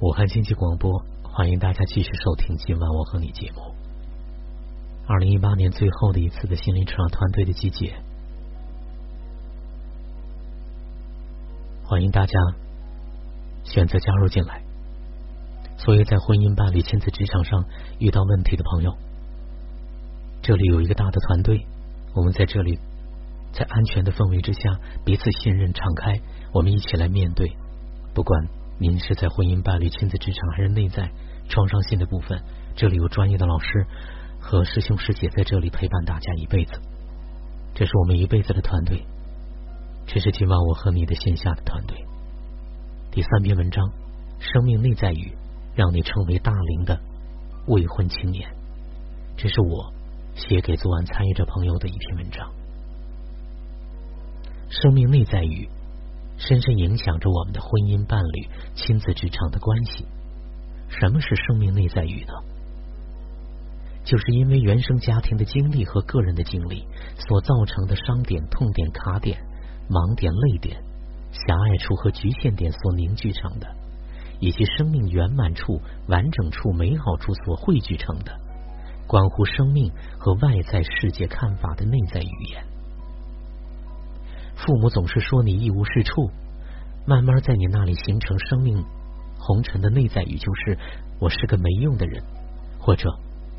武汉经济广播，欢迎大家继续收听今晚我和你节目。二零一八年最后的一次的心灵成长团队的集结，欢迎大家选择加入进来。所有在婚姻、伴侣、亲子、职场上遇到问题的朋友，这里有一个大的团队，我们在这里，在安全的氛围之下，彼此信任、敞开，我们一起来面对，不管。您是在婚姻、伴侣、亲子、职场，还是内在创伤性的部分？这里有专业的老师和师兄师姐在这里陪伴大家一辈子。这是我们一辈子的团队。这是今晚我和你的线下的团队。第三篇文章：生命内在语，让你成为大龄的未婚青年。这是我写给昨晚参与者朋友的一篇文章。生命内在语。深深影响着我们的婚姻、伴侣、亲子、职场的关系。什么是生命内在语呢？就是因为原生家庭的经历和个人的经历所造成的伤点、痛点、卡点、盲点、泪点、狭隘处和局限点所凝聚成的，以及生命圆满处、完整处、美好处所汇聚成的，关乎生命和外在世界看法的内在语言。父母总是说你一无是处，慢慢在你那里形成生命红尘的内在语，就是我是个没用的人，或者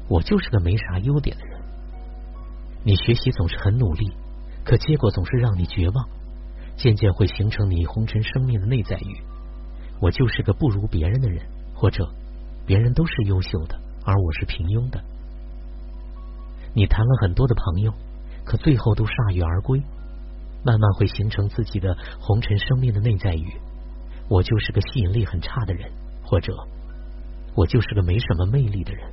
我就是个没啥优点的人。你学习总是很努力，可结果总是让你绝望，渐渐会形成你红尘生命的内在语。我就是个不如别人的人，或者别人都是优秀的，而我是平庸的。你谈了很多的朋友，可最后都铩羽而归。慢慢会形成自己的红尘生命的内在语。我就是个吸引力很差的人，或者我就是个没什么魅力的人。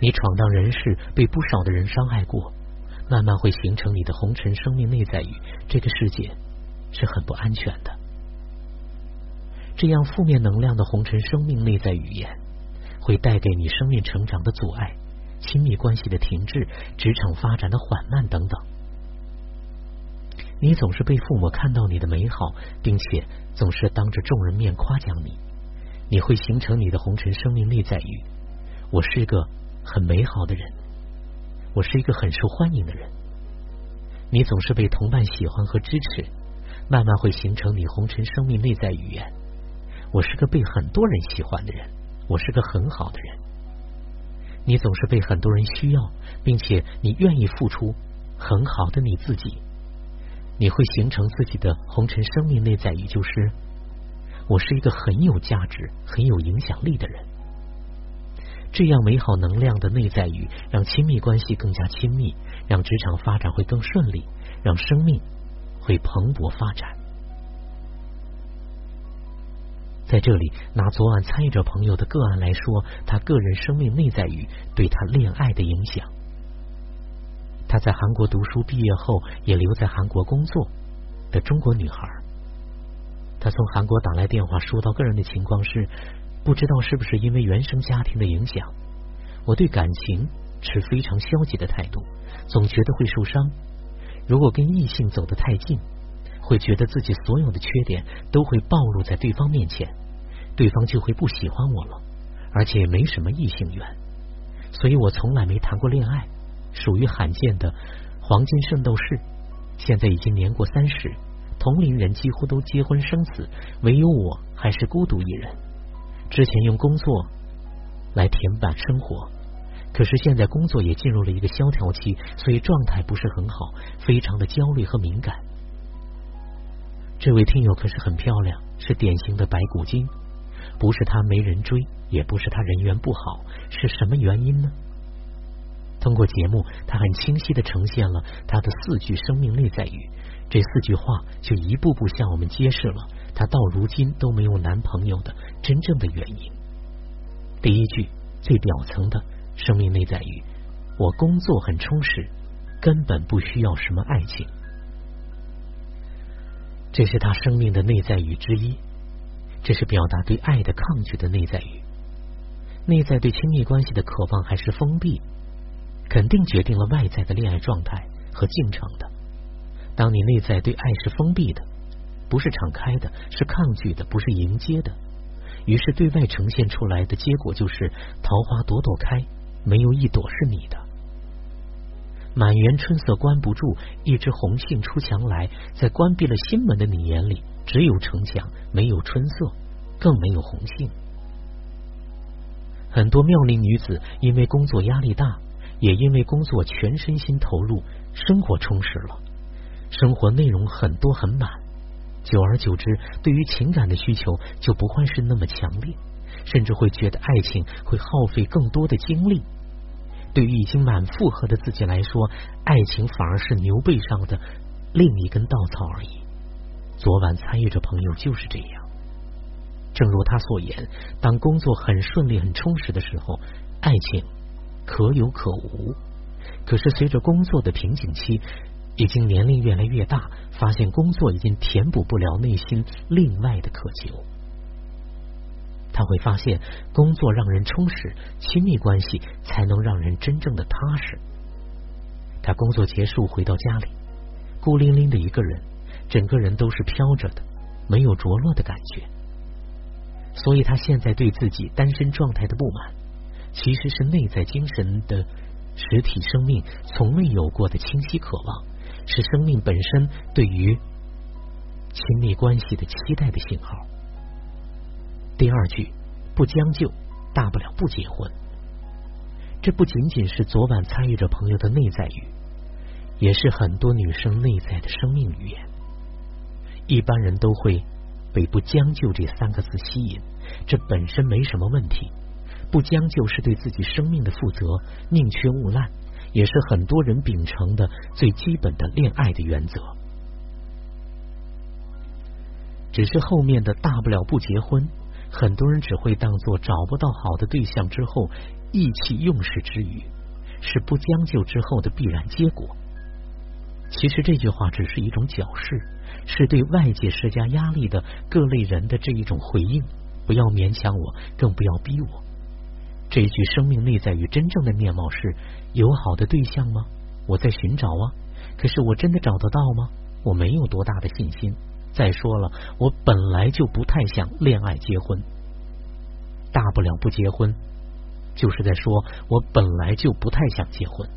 你闯荡人世，被不少的人伤害过，慢慢会形成你的红尘生命内在语。这个世界是很不安全的。这样负面能量的红尘生命内在语言，会带给你生命成长的阻碍、亲密关系的停滞、职场发展的缓慢等等。你总是被父母看到你的美好，并且总是当着众人面夸奖你，你会形成你的红尘生命内在语。我是个很美好的人，我是一个很受欢迎的人。你总是被同伴喜欢和支持，慢慢会形成你红尘生命内在语言。我是个被很多人喜欢的人，我是个很好的人。你总是被很多人需要，并且你愿意付出很好的你自己。你会形成自己的红尘生命内在语，就是我是一个很有价值、很有影响力的人。这样美好能量的内在语，让亲密关系更加亲密，让职场发展会更顺利，让生命会蓬勃发展。在这里，拿昨晚参与者朋友的个案来说，他个人生命内在语对他恋爱的影响。她在韩国读书，毕业后也留在韩国工作的中国女孩。她从韩国打来电话，说到个人的情况是：不知道是不是因为原生家庭的影响，我对感情持非常消极的态度，总觉得会受伤。如果跟异性走得太近，会觉得自己所有的缺点都会暴露在对方面前，对方就会不喜欢我了，而且没什么异性缘，所以我从来没谈过恋爱。属于罕见的黄金圣斗士，现在已经年过三十，同龄人几乎都结婚生子，唯有我还是孤独一人。之前用工作来填满生活，可是现在工作也进入了一个萧条期，所以状态不是很好，非常的焦虑和敏感。这位听友可是很漂亮，是典型的白骨精，不是她没人追，也不是他人缘不好，是什么原因呢？通过节目，他很清晰的呈现了他的四句生命内在语。这四句话就一步步向我们揭示了他到如今都没有男朋友的真正的原因。第一句最表层的生命内在语：我工作很充实，根本不需要什么爱情。这是他生命的内在语之一。这是表达对爱的抗拒的内在语。内在对亲密关系的渴望还是封闭？肯定决定了外在的恋爱状态和进程的。当你内在对爱是封闭的，不是敞开的，是抗拒的，不是迎接的，于是对外呈现出来的结果就是桃花朵朵开，没有一朵是你的。满园春色关不住，一枝红杏出墙来。在关闭了心门的你眼里，只有城墙，没有春色，更没有红杏。很多妙龄女子因为工作压力大，也因为工作全身心投入，生活充实了，生活内容很多很满。久而久之，对于情感的需求就不会是那么强烈，甚至会觉得爱情会耗费更多的精力。对于已经满负荷的自己来说，爱情反而是牛背上的另一根稻草而已。昨晚参与着朋友就是这样。正如他所言，当工作很顺利、很充实的时候，爱情可有可无。可是随着工作的瓶颈期，已经年龄越来越大，发现工作已经填补不了内心另外的渴求。他会发现，工作让人充实，亲密关系才能让人真正的踏实。他工作结束回到家里，孤零零的一个人，整个人都是飘着的，没有着落的感觉。所以他现在对自己单身状态的不满，其实是内在精神的实体生命从未有过的清晰渴望。是生命本身对于亲密关系的期待的信号。第二句，不将就，大不了不结婚。这不仅仅是昨晚参与者朋友的内在语，也是很多女生内在的生命语言。一般人都会被“不将就”这三个字吸引，这本身没什么问题。不将就是对自己生命的负责，宁缺毋滥。也是很多人秉承的最基本的恋爱的原则，只是后面的大不了不结婚，很多人只会当做找不到好的对象之后意气用事之余，是不将就之后的必然结果。其实这句话只是一种矫饰，是对外界施加压力的各类人的这一种回应。不要勉强我，更不要逼我。这一句生命内在于真正的面貌是有好的对象吗？我在寻找啊，可是我真的找得到吗？我没有多大的信心。再说了，我本来就不太想恋爱结婚，大不了不结婚，就是在说我本来就不太想结婚。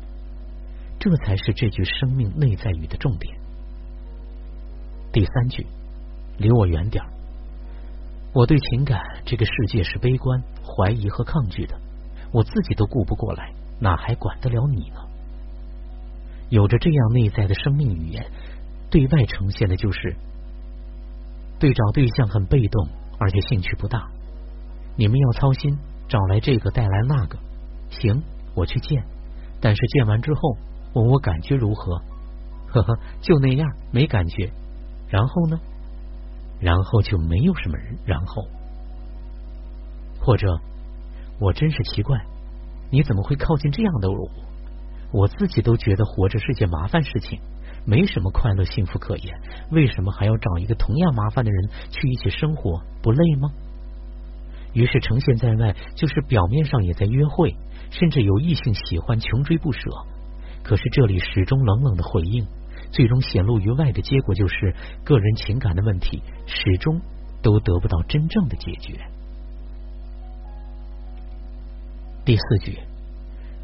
这才是这句生命内在语的重点。第三句，离我远点儿我对情感这个世界是悲观、怀疑和抗拒的。我自己都顾不过来，哪还管得了你呢？有着这样内在的生命语言，对外呈现的就是对找对象很被动，而且兴趣不大。你们要操心，找来这个带来那个，行，我去见。但是见完之后，问我感觉如何？呵呵，就那样，没感觉。然后呢？然后就没有什么人。然后，或者。我真是奇怪，你怎么会靠近这样的我？我自己都觉得活着是件麻烦事情，没什么快乐幸福可言，为什么还要找一个同样麻烦的人去一起生活？不累吗？于是呈现在外，就是表面上也在约会，甚至有异性喜欢，穷追不舍。可是这里始终冷冷的回应，最终显露于外的结果就是个人情感的问题，始终都得不到真正的解决。第四句，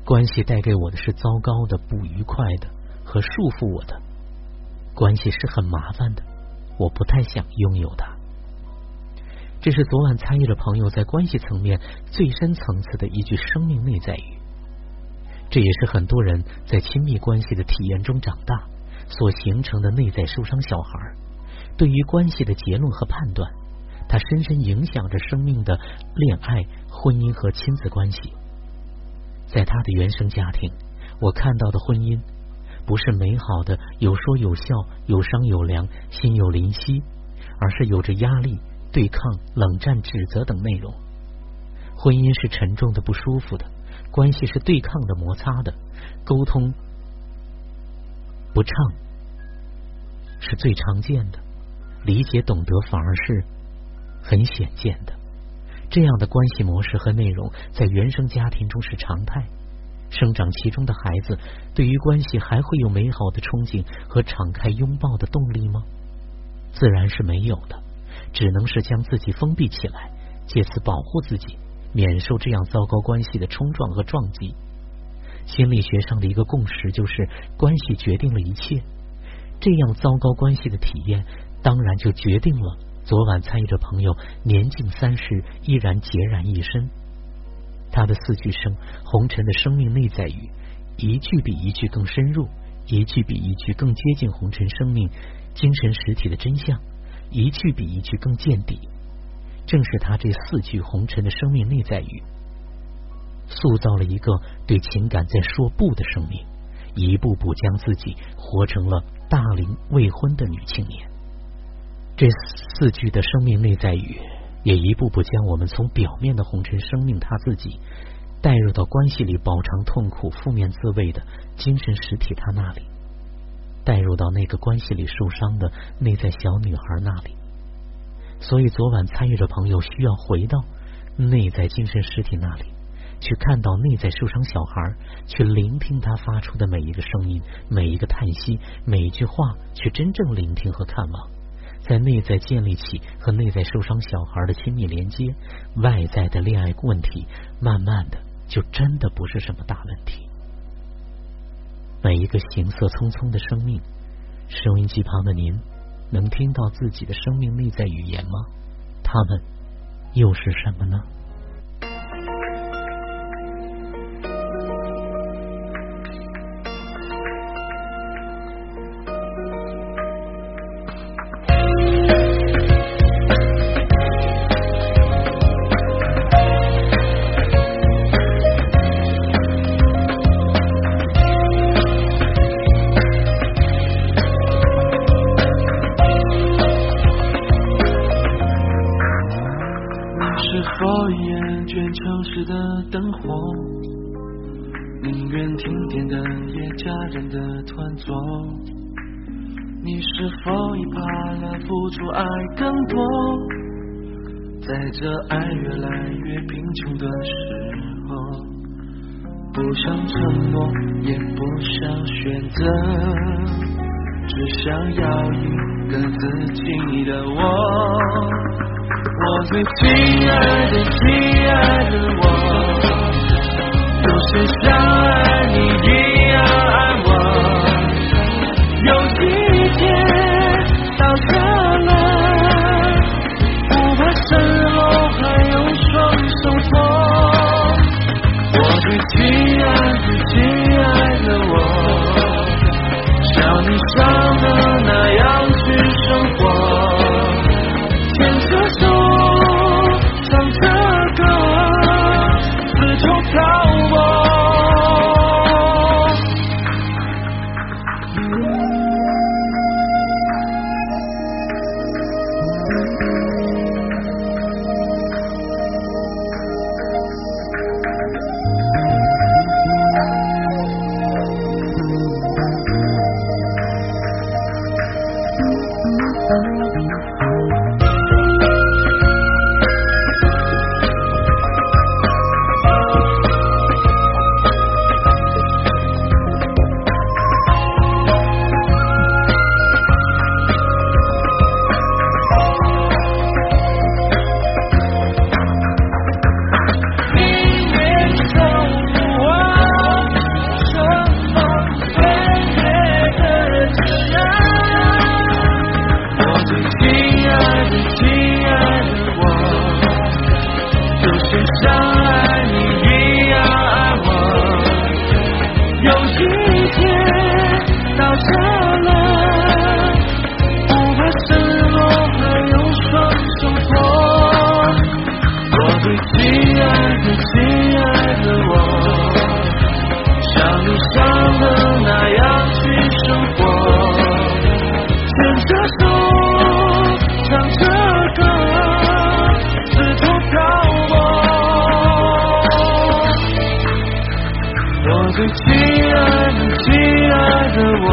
关系带给我的是糟糕的、不愉快的和束缚我的关系是很麻烦的，我不太想拥有它。这是昨晚参与的朋友在关系层面最深层次的一句生命内在语，这也是很多人在亲密关系的体验中长大所形成的内在受伤小孩对于关系的结论和判断，它深深影响着生命的恋爱、婚姻和亲子关系。在他的原生家庭，我看到的婚姻不是美好的、有说有笑、有商有量、心有灵犀，而是有着压力、对抗、冷战、指责等内容。婚姻是沉重的、不舒服的，关系是对抗的、摩擦的，沟通不畅是最常见的，理解懂得反而是很显见的。这样的关系模式和内容在原生家庭中是常态。生长其中的孩子对于关系还会有美好的憧憬和敞开拥抱的动力吗？自然是没有的，只能是将自己封闭起来，借此保护自己，免受这样糟糕关系的冲撞和撞击。心理学上的一个共识就是，关系决定了一切。这样糟糕关系的体验，当然就决定了昨晚参与的朋友年近三十依然孑然一身。他的四句声，红尘的生命内在语，一句比一句更深入，一句比一句更接近红尘生命精神实体的真相，一句比一句更见底。正是他这四句红尘的生命内在语，塑造了一个对情感在说不的生命，一步步将自己活成了大龄未婚的女青年。这四句的生命内在语，也一步步将我们从表面的红尘生命他自己，带入到关系里饱尝痛苦、负面滋味的精神实体他那里，带入到那个关系里受伤的内在小女孩那里。所以，昨晚参与的朋友需要回到内在精神实体那里，去看到内在受伤小孩，去聆听他发出的每一个声音、每一个叹息、每一句话，去真正聆听和看望，在内在建立起和内在受伤小孩的亲密连接。外在的恋爱问题，慢慢的就真的不是什么大问题。每一个行色匆匆的生命，收音机旁的您。能听到自己的生命内在语言吗？他们又是什么呢？你是否已怕了付出爱更多？在这爱越来越贫穷的时候不想承诺也不想选择只想要一个自己的我我最亲爱的亲爱的我。有是想爱你一我最亲爱的亲爱的我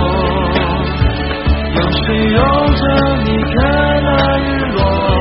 有谁拥着你看那日落？